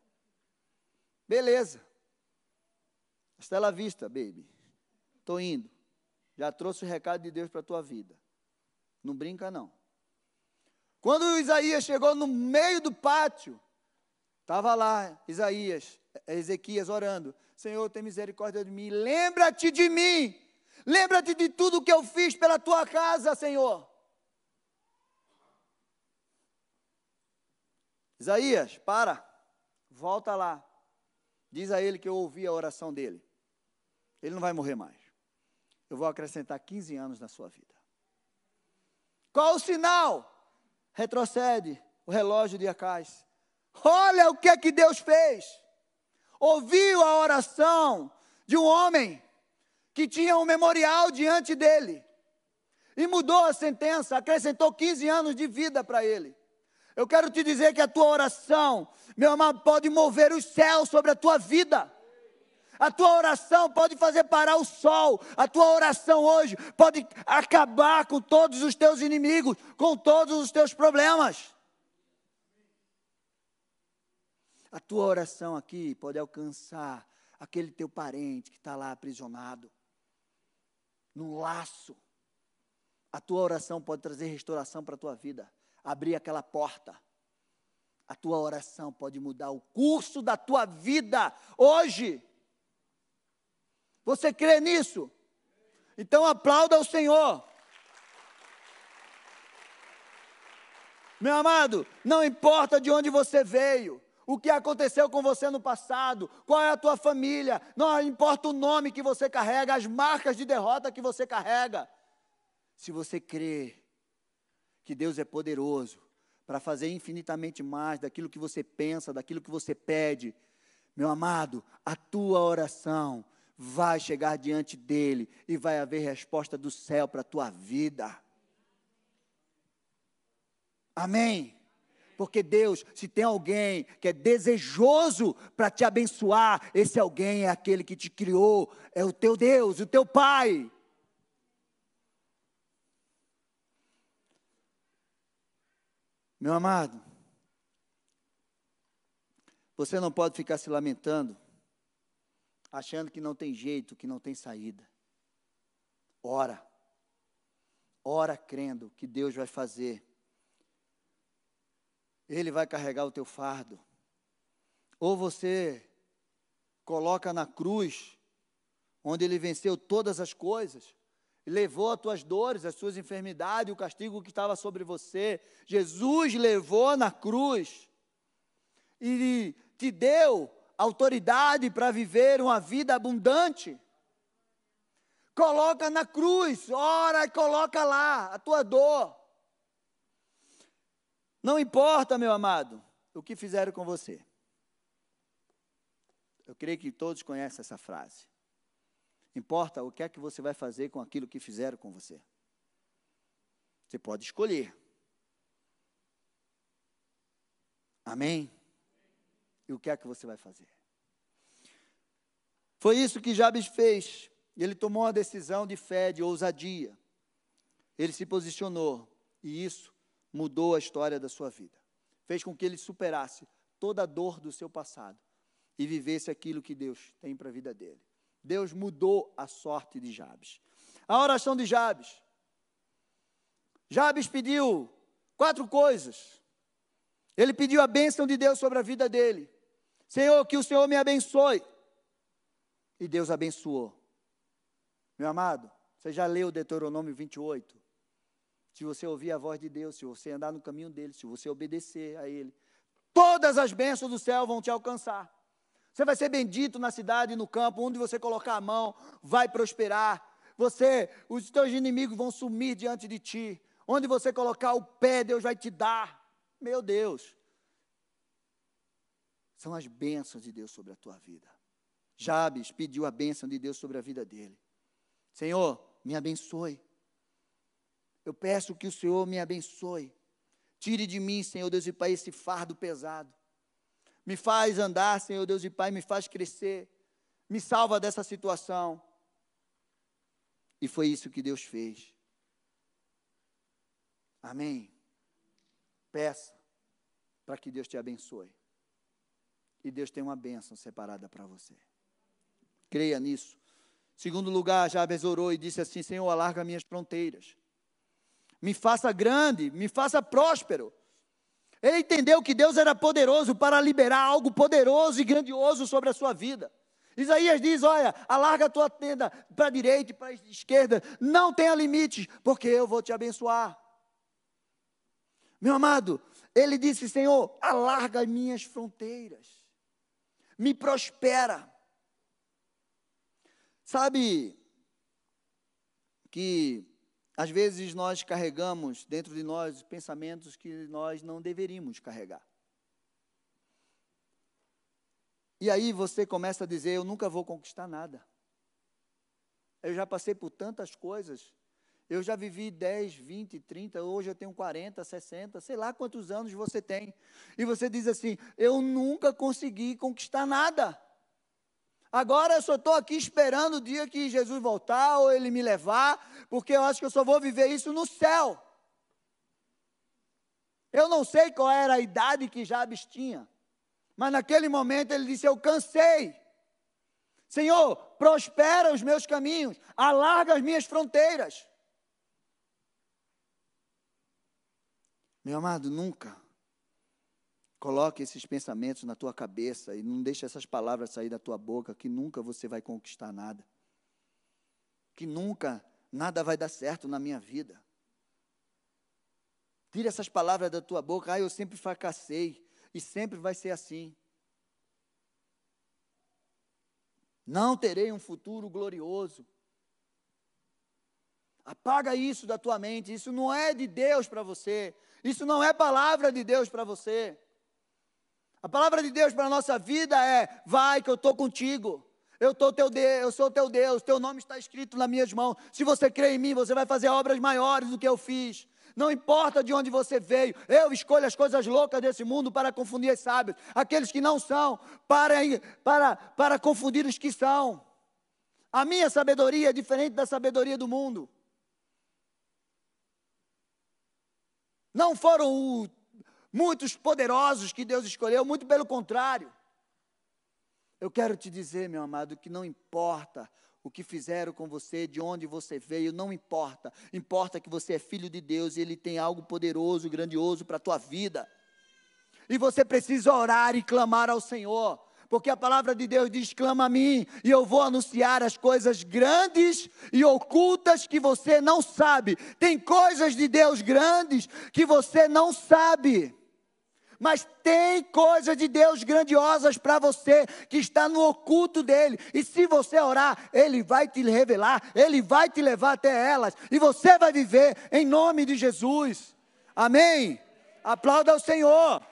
Beleza. Estela vista, baby. Estou indo. Já trouxe o recado de Deus para a tua vida. Não brinca, não. Quando Isaías chegou no meio do pátio, Estava lá Isaías, Ezequias orando: Senhor, tem misericórdia de mim. Lembra-te de mim. Lembra-te de tudo que eu fiz pela tua casa, Senhor. Isaías, para. Volta lá. Diz a ele que eu ouvi a oração dele. Ele não vai morrer mais. Eu vou acrescentar 15 anos na sua vida. Qual o sinal? Retrocede o relógio de Acais. Olha o que é que Deus fez. Ouviu a oração de um homem que tinha um memorial diante dele e mudou a sentença, acrescentou 15 anos de vida para ele. Eu quero te dizer que a tua oração, meu amado, pode mover os céus sobre a tua vida. A tua oração pode fazer parar o sol. A tua oração hoje pode acabar com todos os teus inimigos, com todos os teus problemas. A tua oração aqui pode alcançar aquele teu parente que está lá aprisionado, num laço. A tua oração pode trazer restauração para a tua vida, abrir aquela porta. A tua oração pode mudar o curso da tua vida hoje. Você crê nisso? Então aplauda o Senhor. Meu amado, não importa de onde você veio, o que aconteceu com você no passado, qual é a tua família, não importa o nome que você carrega, as marcas de derrota que você carrega. Se você crê que Deus é poderoso para fazer infinitamente mais daquilo que você pensa, daquilo que você pede, meu amado, a tua oração vai chegar diante dele e vai haver resposta do céu para a tua vida. Amém? Porque Deus, se tem alguém que é desejoso para te abençoar, esse alguém é aquele que te criou, é o teu Deus, o teu Pai. Meu amado, você não pode ficar se lamentando, achando que não tem jeito, que não tem saída. Ora, ora crendo que Deus vai fazer ele vai carregar o teu fardo. Ou você coloca na cruz, onde ele venceu todas as coisas, levou as tuas dores, as suas enfermidades, o castigo que estava sobre você. Jesus levou na cruz e te deu autoridade para viver uma vida abundante. Coloca na cruz, ora e coloca lá a tua dor. Não importa, meu amado, o que fizeram com você. Eu creio que todos conhecem essa frase. Importa o que é que você vai fazer com aquilo que fizeram com você. Você pode escolher. Amém? E o que é que você vai fazer? Foi isso que Jabes fez. Ele tomou uma decisão de fé, de ousadia. Ele se posicionou. E isso mudou a história da sua vida. Fez com que ele superasse toda a dor do seu passado e vivesse aquilo que Deus tem para a vida dele. Deus mudou a sorte de Jabes. A oração de Jabes. Jabes pediu quatro coisas. Ele pediu a bênção de Deus sobre a vida dele. Senhor, que o Senhor me abençoe. E Deus abençoou. Meu amado, você já leu Deuteronômio 28? se você ouvir a voz de Deus, se você andar no caminho dele, se você obedecer a ele, todas as bênçãos do céu vão te alcançar. Você vai ser bendito na cidade e no campo, onde você colocar a mão, vai prosperar. Você, os teus inimigos vão sumir diante de ti. Onde você colocar o pé, Deus vai te dar. Meu Deus. São as bênçãos de Deus sobre a tua vida. Jabes pediu a bênção de Deus sobre a vida dele. Senhor, me abençoe. Eu peço que o Senhor me abençoe. Tire de mim, Senhor Deus e Pai, esse fardo pesado. Me faz andar, Senhor Deus e Pai, me faz crescer. Me salva dessa situação. E foi isso que Deus fez. Amém. Peça para que Deus te abençoe. E Deus tem uma bênção separada para você. Creia nisso. Segundo lugar, Jabes orou e disse assim: Senhor, alarga minhas fronteiras me faça grande, me faça próspero. Ele entendeu que Deus era poderoso para liberar algo poderoso e grandioso sobre a sua vida. Isaías diz: Olha, alarga a tua tenda para a direita e para a esquerda, não tenha limites, porque eu vou te abençoar. Meu amado, ele disse: Senhor, alarga as minhas fronteiras, me prospera. Sabe que às vezes nós carregamos dentro de nós pensamentos que nós não deveríamos carregar. E aí você começa a dizer: Eu nunca vou conquistar nada. Eu já passei por tantas coisas. Eu já vivi 10, 20, 30, hoje eu tenho 40, 60, sei lá quantos anos você tem. E você diz assim: Eu nunca consegui conquistar nada. Agora eu só estou aqui esperando o dia que Jesus voltar ou ele me levar, porque eu acho que eu só vou viver isso no céu. Eu não sei qual era a idade que Jabes tinha, mas naquele momento ele disse: Eu cansei. Senhor, prospera os meus caminhos, alarga as minhas fronteiras. Meu amado, nunca Coloque esses pensamentos na tua cabeça e não deixe essas palavras sair da tua boca, que nunca você vai conquistar nada. que nunca nada vai dar certo na minha vida. Tira essas palavras da tua boca, ah, eu sempre fracassei e sempre vai ser assim. Não terei um futuro glorioso. Apaga isso da tua mente, isso não é de Deus para você. Isso não é palavra de Deus para você. A palavra de Deus para a nossa vida é: vai que eu estou contigo. Eu, tô teu Deus, eu sou teu Deus, teu nome está escrito nas minhas mãos. Se você crê em mim, você vai fazer obras maiores do que eu fiz. Não importa de onde você veio, eu escolho as coisas loucas desse mundo para confundir os sábios, aqueles que não são, para, para, para confundir os que são. A minha sabedoria é diferente da sabedoria do mundo. Não foram muitos poderosos que Deus escolheu, muito pelo contrário. Eu quero te dizer, meu amado, que não importa o que fizeram com você, de onde você veio, não importa. Importa que você é filho de Deus e Ele tem algo poderoso, grandioso para a tua vida. E você precisa orar e clamar ao Senhor, porque a palavra de Deus diz: clama a mim, e eu vou anunciar as coisas grandes e ocultas que você não sabe. Tem coisas de Deus grandes que você não sabe. Mas tem coisas de Deus grandiosas para você que está no oculto dele. E se você orar, ele vai te revelar, ele vai te levar até elas. E você vai viver em nome de Jesus. Amém? Aplauda ao Senhor.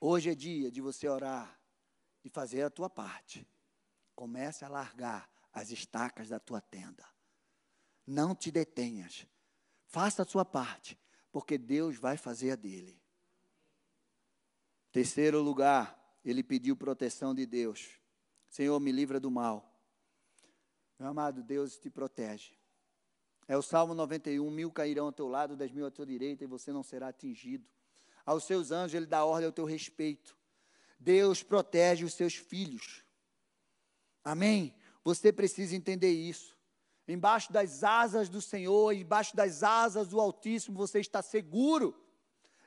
Hoje é dia de você orar e fazer a tua parte. Comece a largar as estacas da tua tenda. Não te detenhas Faça a sua parte, porque Deus vai fazer a dele. Terceiro lugar, ele pediu proteção de Deus. Senhor, me livra do mal. Meu amado, Deus te protege. É o Salmo 91, mil cairão ao teu lado, dez mil à tua direita, e você não será atingido. Aos seus anjos ele dá ordem ao teu respeito. Deus protege os seus filhos. Amém? Você precisa entender isso. Embaixo das asas do Senhor, embaixo das asas do Altíssimo, você está seguro.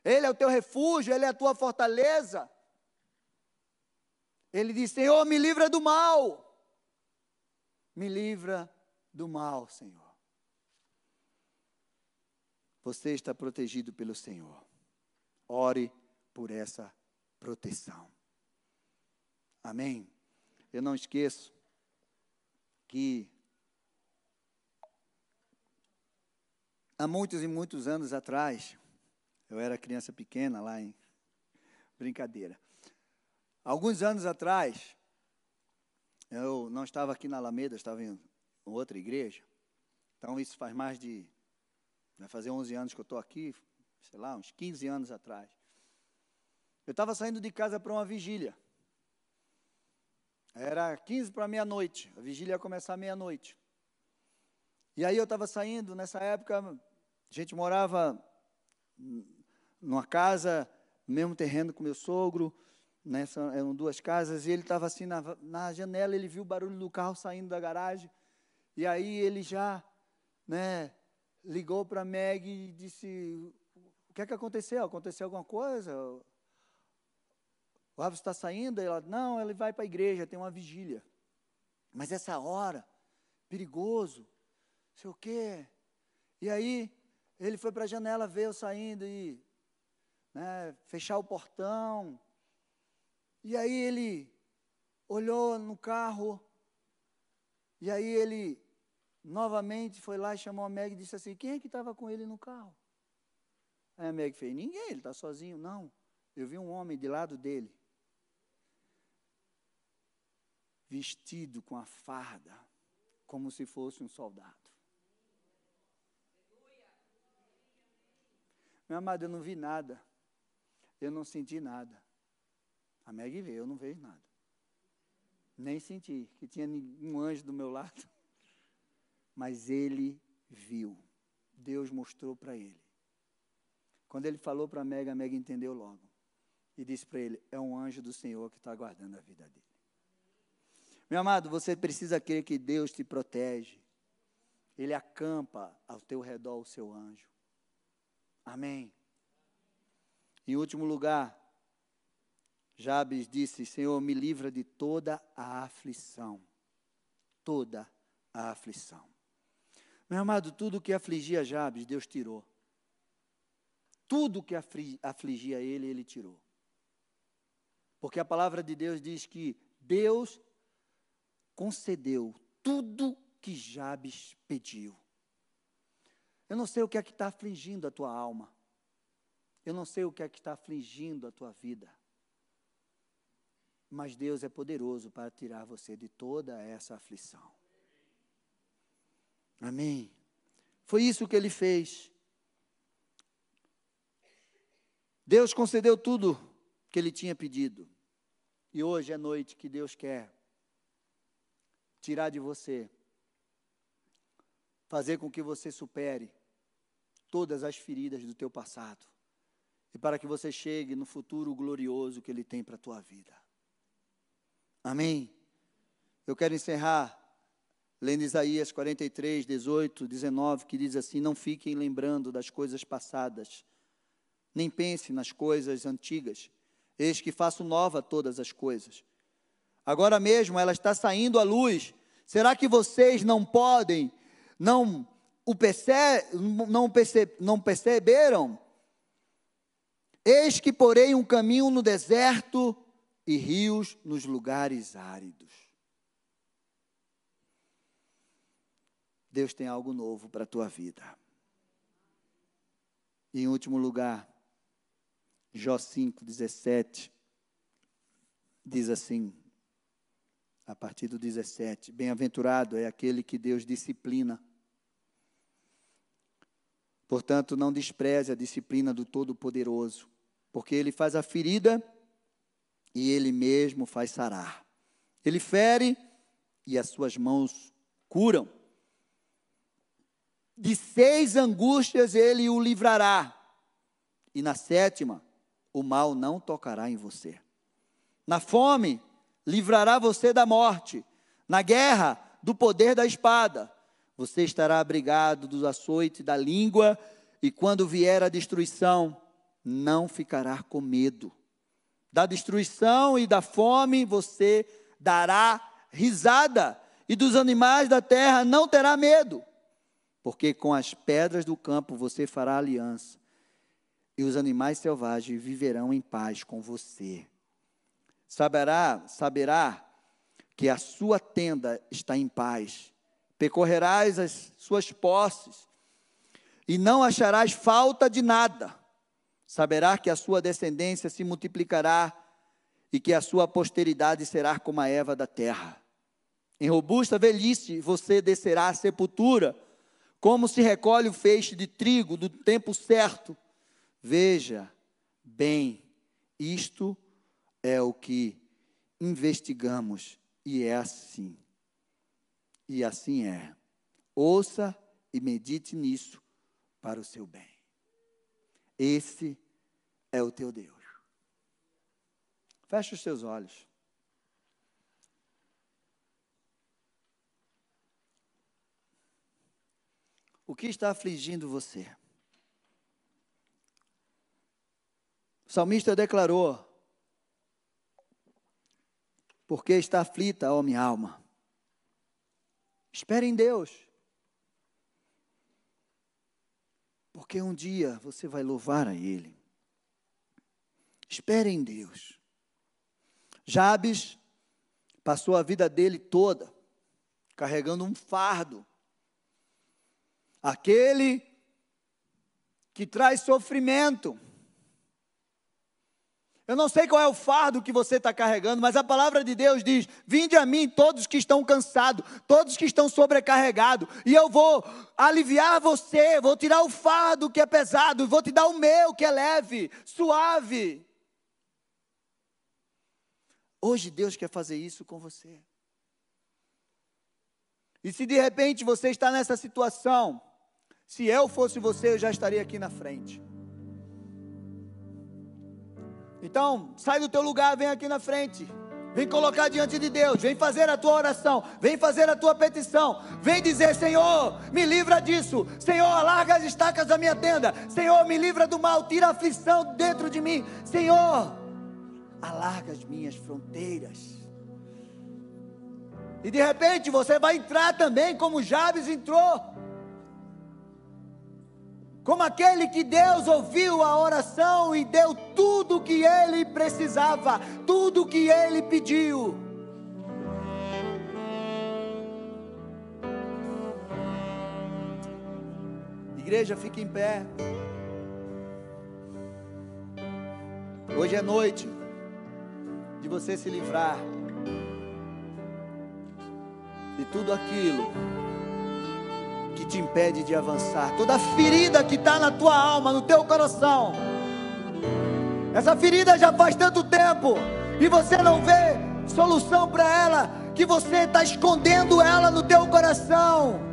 Ele é o teu refúgio, ele é a tua fortaleza. Ele diz: Senhor, me livra do mal. Me livra do mal, Senhor. Você está protegido pelo Senhor. Ore por essa proteção. Amém? Eu não esqueço que Há muitos e muitos anos atrás, eu era criança pequena lá em. Brincadeira. Alguns anos atrás, eu não estava aqui na Alameda, estava em outra igreja. Então, isso faz mais de. Vai fazer 11 anos que eu estou aqui, sei lá, uns 15 anos atrás. Eu estava saindo de casa para uma vigília. Era 15 para meia-noite. A vigília ia começar meia-noite. E aí eu estava saindo, nessa época, a gente morava numa casa, no mesmo terreno com meu sogro, nessa, eram duas casas, e ele estava assim na, na janela, ele viu o barulho do carro saindo da garagem, e aí ele já, né, ligou para a Meg e disse, o que é que aconteceu? Aconteceu alguma coisa? O Rafa está saindo? Ela, não, ele vai para a igreja, tem uma vigília. Mas essa hora, perigoso, sei o quê. E aí, ele foi para a janela ver eu saindo e né, fechar o portão. E aí ele olhou no carro. E aí ele novamente foi lá e chamou a Meg e disse assim: Quem é que estava com ele no carro? Aí a Meg fez: Ninguém, ele está sozinho. Não, eu vi um homem de lado dele, vestido com a farda, como se fosse um soldado. Meu amado, eu não vi nada. Eu não senti nada. A Meg veio, eu não vejo nada. Nem senti que tinha um anjo do meu lado. Mas ele viu. Deus mostrou para ele. Quando ele falou para a Meg, a Meg entendeu logo. E disse para ele: É um anjo do Senhor que está guardando a vida dele. Meu amado, você precisa crer que Deus te protege. Ele acampa ao teu redor o seu anjo. Amém. Em último lugar, Jabes disse: Senhor, me livra de toda a aflição. Toda a aflição. Meu amado, tudo que afligia Jabes, Deus tirou. Tudo que afligia ele, ele tirou. Porque a palavra de Deus diz que Deus concedeu tudo que Jabes pediu. Eu não sei o que é que está afligindo a tua alma. Eu não sei o que é que está afligindo a tua vida. Mas Deus é poderoso para tirar você de toda essa aflição. Amém. Foi isso que ele fez. Deus concedeu tudo que ele tinha pedido. E hoje é noite que Deus quer tirar de você, fazer com que você supere todas as feridas do teu passado e para que você chegue no futuro glorioso que Ele tem para a tua vida. Amém? Eu quero encerrar lendo Isaías 43, 18, 19, que diz assim: Não fiquem lembrando das coisas passadas, nem pensem nas coisas antigas, eis que faço nova todas as coisas. Agora mesmo ela está saindo à luz. Será que vocês não podem, não o perce, não, perce, não perceberam? Eis que porei um caminho no deserto e rios nos lugares áridos. Deus tem algo novo para a tua vida. E em último lugar, Jó 5, 17, diz assim, a partir do 17: Bem-aventurado é aquele que Deus disciplina. Portanto, não despreze a disciplina do Todo-Poderoso, porque ele faz a ferida e ele mesmo faz sarar. Ele fere e as suas mãos curam. De seis angústias ele o livrará, e na sétima, o mal não tocará em você. Na fome, livrará você da morte. Na guerra, do poder da espada. Você estará abrigado dos açoites da língua, e quando vier a destruição, não ficará com medo. Da destruição e da fome você dará risada, e dos animais da terra não terá medo, porque com as pedras do campo você fará aliança, e os animais selvagens viverão em paz com você. Saberá, saberá que a sua tenda está em paz, percorrerás as suas posses, e não acharás falta de nada saberá que a sua descendência se multiplicará e que a sua posteridade será como a Eva da terra. Em robusta velhice você descerá à sepultura, como se recolhe o feixe de trigo do tempo certo. Veja bem, isto é o que investigamos e é assim. E assim é. Ouça e medite nisso para o seu bem. Esse é o teu Deus. Feche os seus olhos. O que está afligindo você? O salmista declarou: Porque está aflita, ó minha alma. Espere em Deus. Porque um dia você vai louvar a Ele. Espere em Deus. Jabes passou a vida dele toda carregando um fardo. Aquele que traz sofrimento eu não sei qual é o fardo que você está carregando, mas a palavra de Deus diz: Vinde a mim todos que estão cansados, todos que estão sobrecarregados, e eu vou aliviar você, vou tirar o fardo que é pesado, vou te dar o meu que é leve, suave. Hoje Deus quer fazer isso com você. E se de repente você está nessa situação, se eu fosse você, eu já estaria aqui na frente. Então, sai do teu lugar, vem aqui na frente. Vem colocar diante de Deus, vem fazer a tua oração, vem fazer a tua petição, vem dizer: Senhor, me livra disso, Senhor, alarga as estacas da minha tenda, Senhor, me livra do mal, tira a aflição dentro de mim, Senhor, alarga as minhas fronteiras. E de repente você vai entrar também como Jabes entrou. Como aquele que Deus ouviu a oração e deu tudo o que ele precisava, tudo o que ele pediu. Igreja, fique em pé. Hoje é noite de você se livrar de tudo aquilo te impede de avançar, toda ferida que está na tua alma, no teu coração. Essa ferida já faz tanto tempo e você não vê solução para ela, que você está escondendo ela no teu coração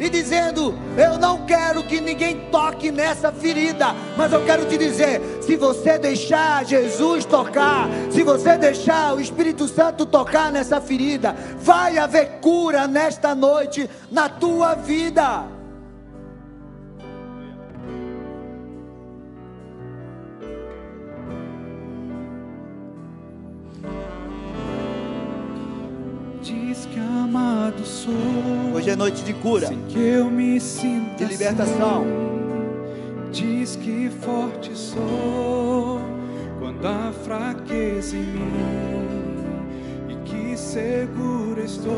e dizendo: Eu não quero que ninguém toque nessa ferida, mas eu quero te dizer: se você deixar Jesus tocar, se você deixar o Espírito Santo tocar nessa ferida, vai haver cura nesta noite na tua vida. Hoje é noite de cura, de libertação. Assim, diz que forte sou quando há fraqueza em mim e que seguro estou.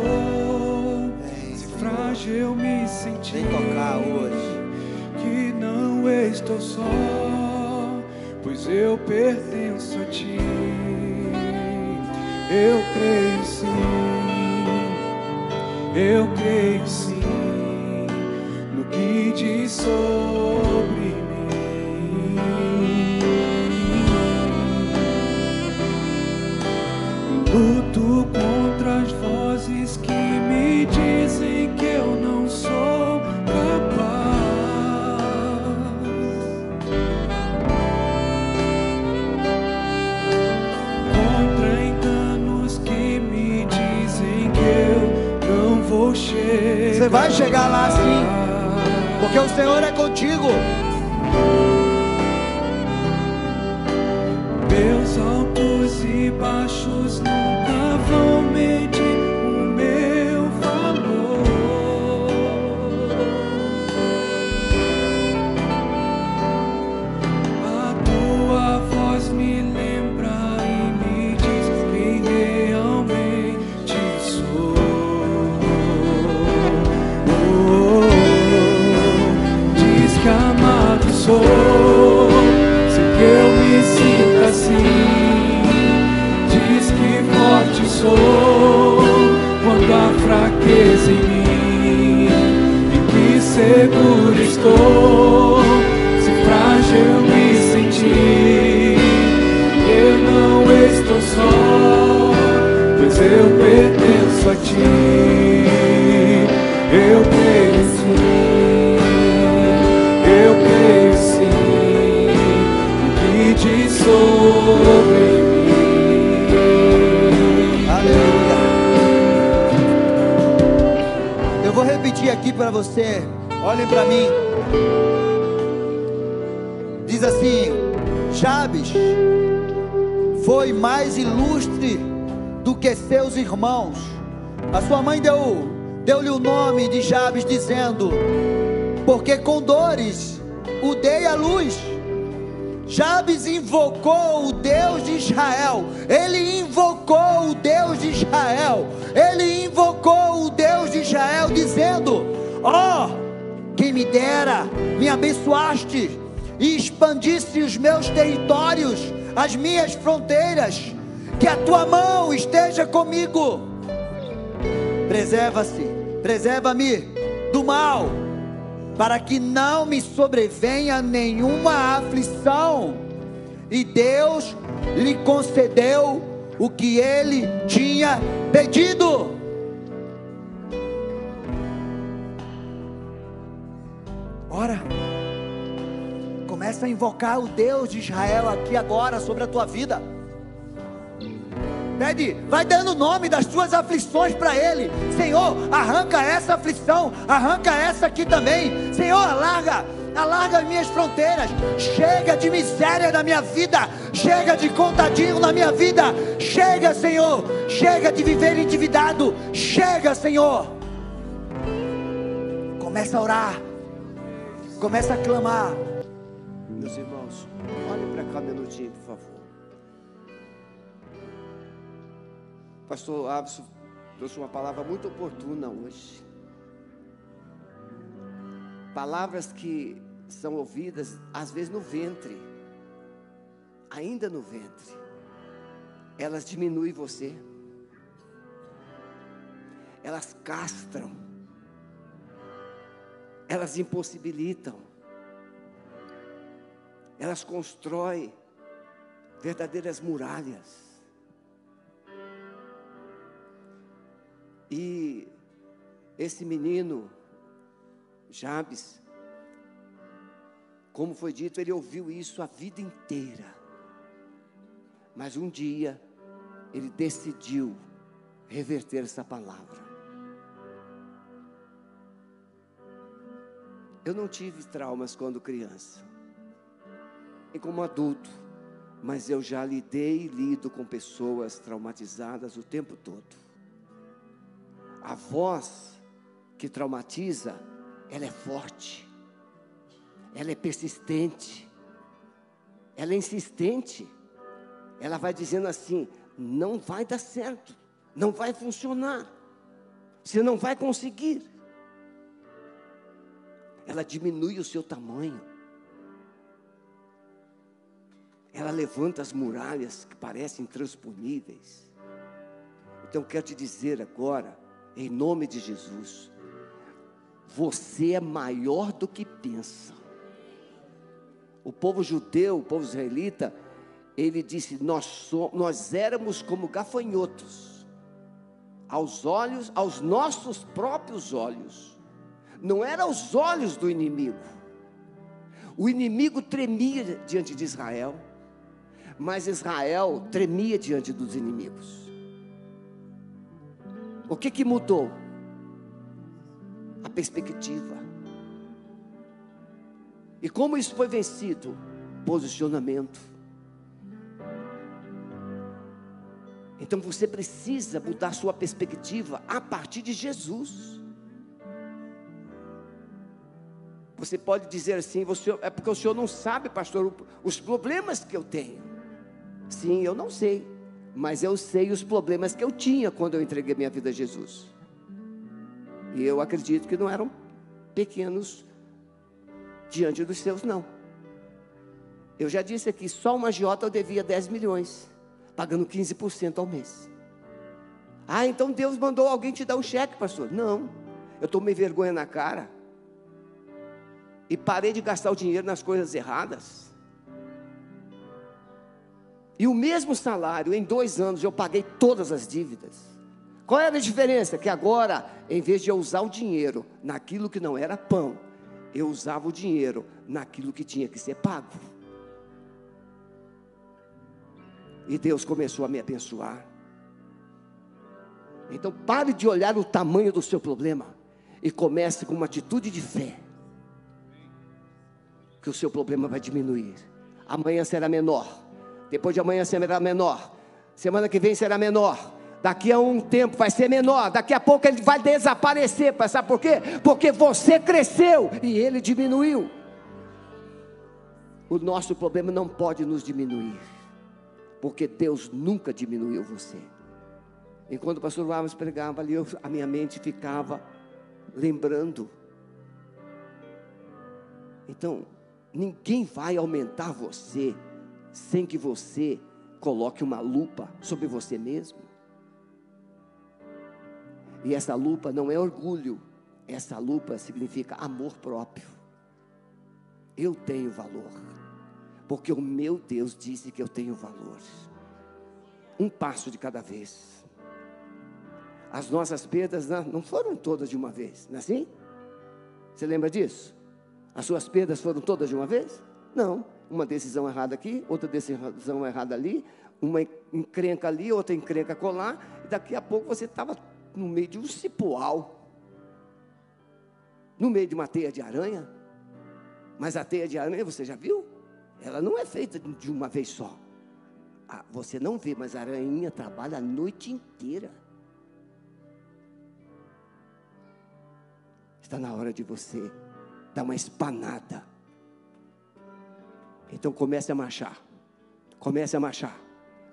Vem, Se frágil eu me sentir, vem tocar hoje. Que não estou só, pois eu pertenço a ti. Eu creio sim eu creio sim no que diz sobre mim. Luto contra as vozes que me dizem que chegar. Você vai chegar lá sim, porque o Senhor é contigo. Meus altos e baixos nunca fronteiras. Que a tua mão esteja comigo. Preserva-se, preserva-me do mal, para que não me sobrevenha nenhuma aflição. E Deus lhe concedeu o que ele tinha pedido. Invocar o Deus de Israel aqui agora sobre a tua vida. Pede, vai dando o nome das tuas aflições para Ele. Senhor, arranca essa aflição, arranca essa aqui também. Senhor, larga alarga as minhas fronteiras. Chega de miséria na minha vida, chega de contadinho na minha vida. Chega, Senhor, chega de viver endividado. Chega, Senhor. Começa a orar, começa a clamar. Por favor. Pastor Abson trouxe uma palavra muito oportuna hoje. Palavras que são ouvidas, às vezes, no ventre, ainda no ventre, elas diminuem você, elas castram, elas impossibilitam, elas constroem verdadeiras muralhas. E esse menino, Jabes, como foi dito, ele ouviu isso a vida inteira. Mas um dia, ele decidiu reverter essa palavra. Eu não tive traumas quando criança, e como adulto, mas eu já lidei e lido com pessoas traumatizadas o tempo todo. A voz que traumatiza, ela é forte. Ela é persistente, ela é insistente, ela vai dizendo assim: não vai dar certo, não vai funcionar, você não vai conseguir. Ela diminui o seu tamanho, ela levanta as muralhas que parecem intransponíveis. Então, quero te dizer agora, em nome de Jesus, você é maior do que pensa. O povo judeu, o povo israelita, ele disse: nós, nós éramos como gafanhotos, aos olhos, aos nossos próprios olhos, não eram os olhos do inimigo. O inimigo tremia diante de Israel, mas Israel tremia diante dos inimigos. O que que mudou? A perspectiva. E como isso foi vencido? Posicionamento. Então você precisa mudar sua perspectiva a partir de Jesus. Você pode dizer assim, você, é porque o senhor não sabe, pastor, os problemas que eu tenho. Sim, eu não sei, mas eu sei os problemas que eu tinha quando eu entreguei minha vida a Jesus. E eu acredito que não eram pequenos diante dos seus, não. Eu já disse aqui, só uma agiota eu devia 10 milhões, pagando 15% ao mês. Ah, então Deus mandou alguém te dar um cheque, pastor. Não, eu tomei vergonha na cara e parei de gastar o dinheiro nas coisas erradas. E o mesmo salário, em dois anos, eu paguei todas as dívidas. Qual era a diferença? Que agora, em vez de eu usar o dinheiro naquilo que não era pão, eu usava o dinheiro naquilo que tinha que ser pago. E Deus começou a me abençoar. Então pare de olhar o tamanho do seu problema e comece com uma atitude de fé. Que o seu problema vai diminuir. Amanhã será menor. Depois de amanhã será menor. Semana que vem será menor Daqui a um tempo vai ser menor, daqui a pouco ele vai desaparecer. Sabe por quê? Porque você cresceu e ele diminuiu. O nosso problema não pode nos diminuir, porque Deus nunca diminuiu você. Enquanto o pastor Ramos pregava ali, eu, a minha mente ficava lembrando. Então, ninguém vai aumentar você sem que você coloque uma lupa sobre você mesmo. E essa lupa não é orgulho, essa lupa significa amor próprio. Eu tenho valor, porque o meu Deus disse que eu tenho valor. Um passo de cada vez. As nossas perdas não foram todas de uma vez, não é assim? Você lembra disso? As suas perdas foram todas de uma vez? Não. Uma decisão errada aqui, outra decisão errada ali, uma encrenca ali, outra encrenca colar, e daqui a pouco você estava no meio de um cipoal, no meio de uma teia de aranha. Mas a teia de aranha, você já viu? Ela não é feita de uma vez só. Ah, você não vê, mas a aranha trabalha a noite inteira. Está na hora de você dar uma espanada. Então comece a marchar. Comece a marchar.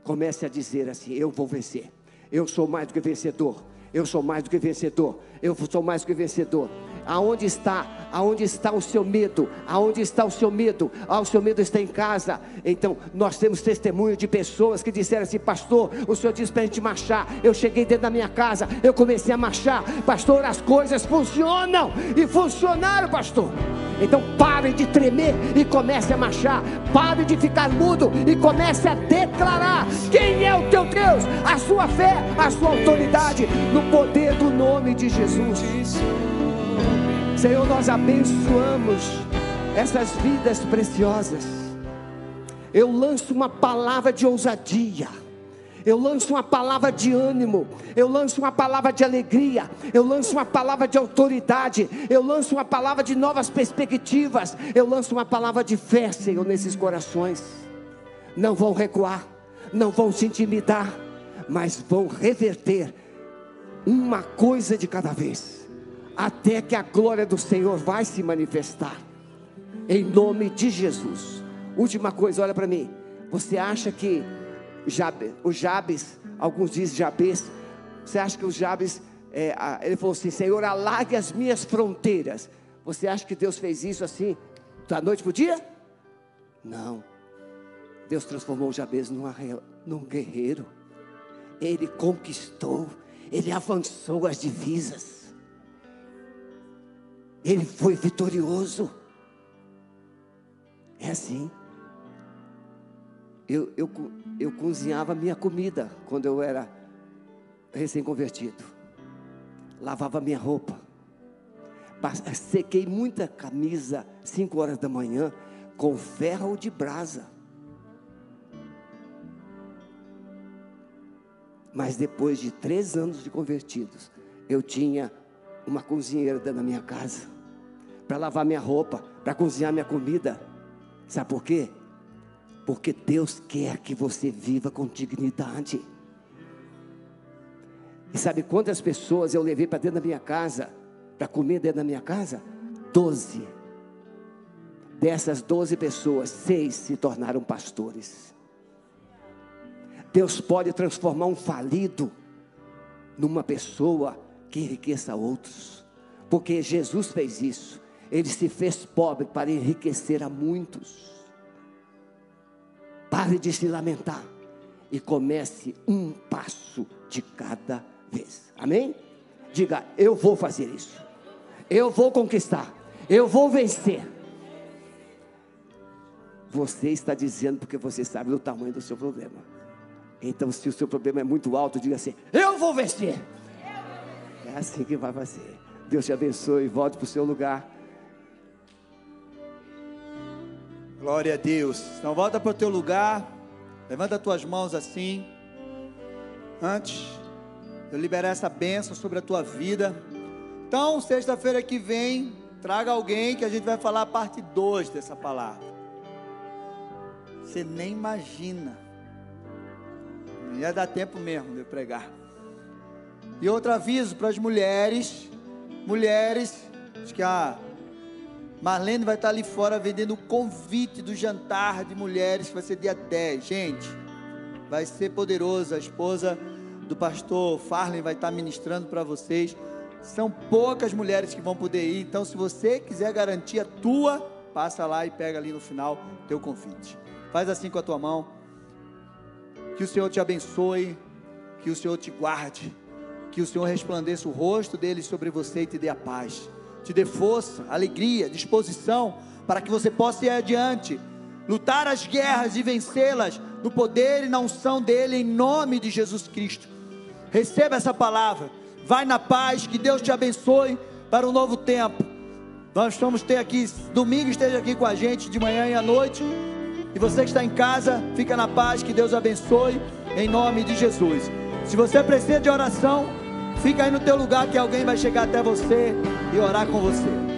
Comece a dizer assim: Eu vou vencer. Eu sou mais do que vencedor. Eu sou mais do que vencedor. Eu sou mais do que vencedor. Aonde está? Aonde está o seu medo? Aonde está o seu medo? Ah, o seu medo está em casa. Então, nós temos testemunho de pessoas que disseram assim: Pastor, o senhor disse para a gente marchar. Eu cheguei dentro da minha casa, eu comecei a marchar. Pastor, as coisas funcionam. E funcionaram, pastor. Então pare de tremer e comece a marchar. Pare de ficar mudo e comece a declarar quem é o teu Deus, a sua fé, a sua autoridade, no poder do nome de Jesus. Senhor, nós abençoamos essas vidas preciosas. Eu lanço uma palavra de ousadia. Eu lanço uma palavra de ânimo, eu lanço uma palavra de alegria, eu lanço uma palavra de autoridade, eu lanço uma palavra de novas perspectivas, eu lanço uma palavra de fé, Senhor, nesses corações. Não vão recuar, não vão se intimidar, mas vão reverter uma coisa de cada vez até que a glória do Senhor vai se manifestar. Em nome de Jesus. Última coisa, olha para mim. Você acha que Jabe, o Jabes, alguns dizem Jabes, você acha que o Jabes, é, ele falou assim: Senhor, alargue as minhas fronteiras. Você acha que Deus fez isso assim, da noite para o dia? Não. Deus transformou o Jabes numa, num guerreiro. Ele conquistou, ele avançou as divisas. Ele foi vitorioso. É assim. Eu, eu, eu cozinhava minha comida quando eu era recém-convertido. Lavava minha roupa. Sequei muita camisa, 5 horas da manhã, com ferro de brasa. Mas depois de três anos de convertidos, eu tinha uma cozinheira dentro da minha casa, para lavar minha roupa, para cozinhar minha comida. Sabe por quê? Porque Deus quer que você viva com dignidade. E sabe quantas pessoas eu levei para dentro da minha casa, para comer dentro da minha casa? Doze. Dessas doze pessoas, seis se tornaram pastores. Deus pode transformar um falido numa pessoa que enriqueça outros, porque Jesus fez isso, ele se fez pobre para enriquecer a muitos. Pare de se lamentar e comece um passo de cada vez, amém? Diga, eu vou fazer isso, eu vou conquistar, eu vou vencer. Você está dizendo porque você sabe o tamanho do seu problema. Então, se o seu problema é muito alto, diga assim: Eu vou vencer. É assim que vai fazer. Deus te abençoe. Volte para o seu lugar. Glória a Deus. Então volta para o teu lugar. Levanta as tuas mãos assim. Antes eu liberar essa bênção sobre a tua vida. Então, sexta-feira que vem, traga alguém que a gente vai falar a parte 2 dessa palavra. Você nem imagina. Não ia dar tempo mesmo de eu pregar. E outro aviso para as mulheres, mulheres, acho que a Marlene vai estar ali fora vendendo o convite do jantar de mulheres, que vai ser dia 10. Gente, vai ser poderoso. A esposa do pastor Farley vai estar ministrando para vocês. São poucas mulheres que vão poder ir, então se você quiser garantir a tua, passa lá e pega ali no final teu convite. Faz assim com a tua mão. Que o Senhor te abençoe, que o Senhor te guarde que o Senhor resplandeça o rosto dele sobre você e te dê a paz, te dê força, alegria, disposição, para que você possa ir adiante, lutar as guerras e vencê-las no poder e na unção dele, em nome de Jesus Cristo. Receba essa palavra, vai na paz, que Deus te abençoe para um novo tempo. Nós vamos ter aqui, domingo esteja aqui com a gente de manhã e à noite. E você que está em casa, fica na paz, que Deus abençoe, em nome de Jesus. Se você precisa de oração, fica aí no teu lugar que alguém vai chegar até você e orar com você.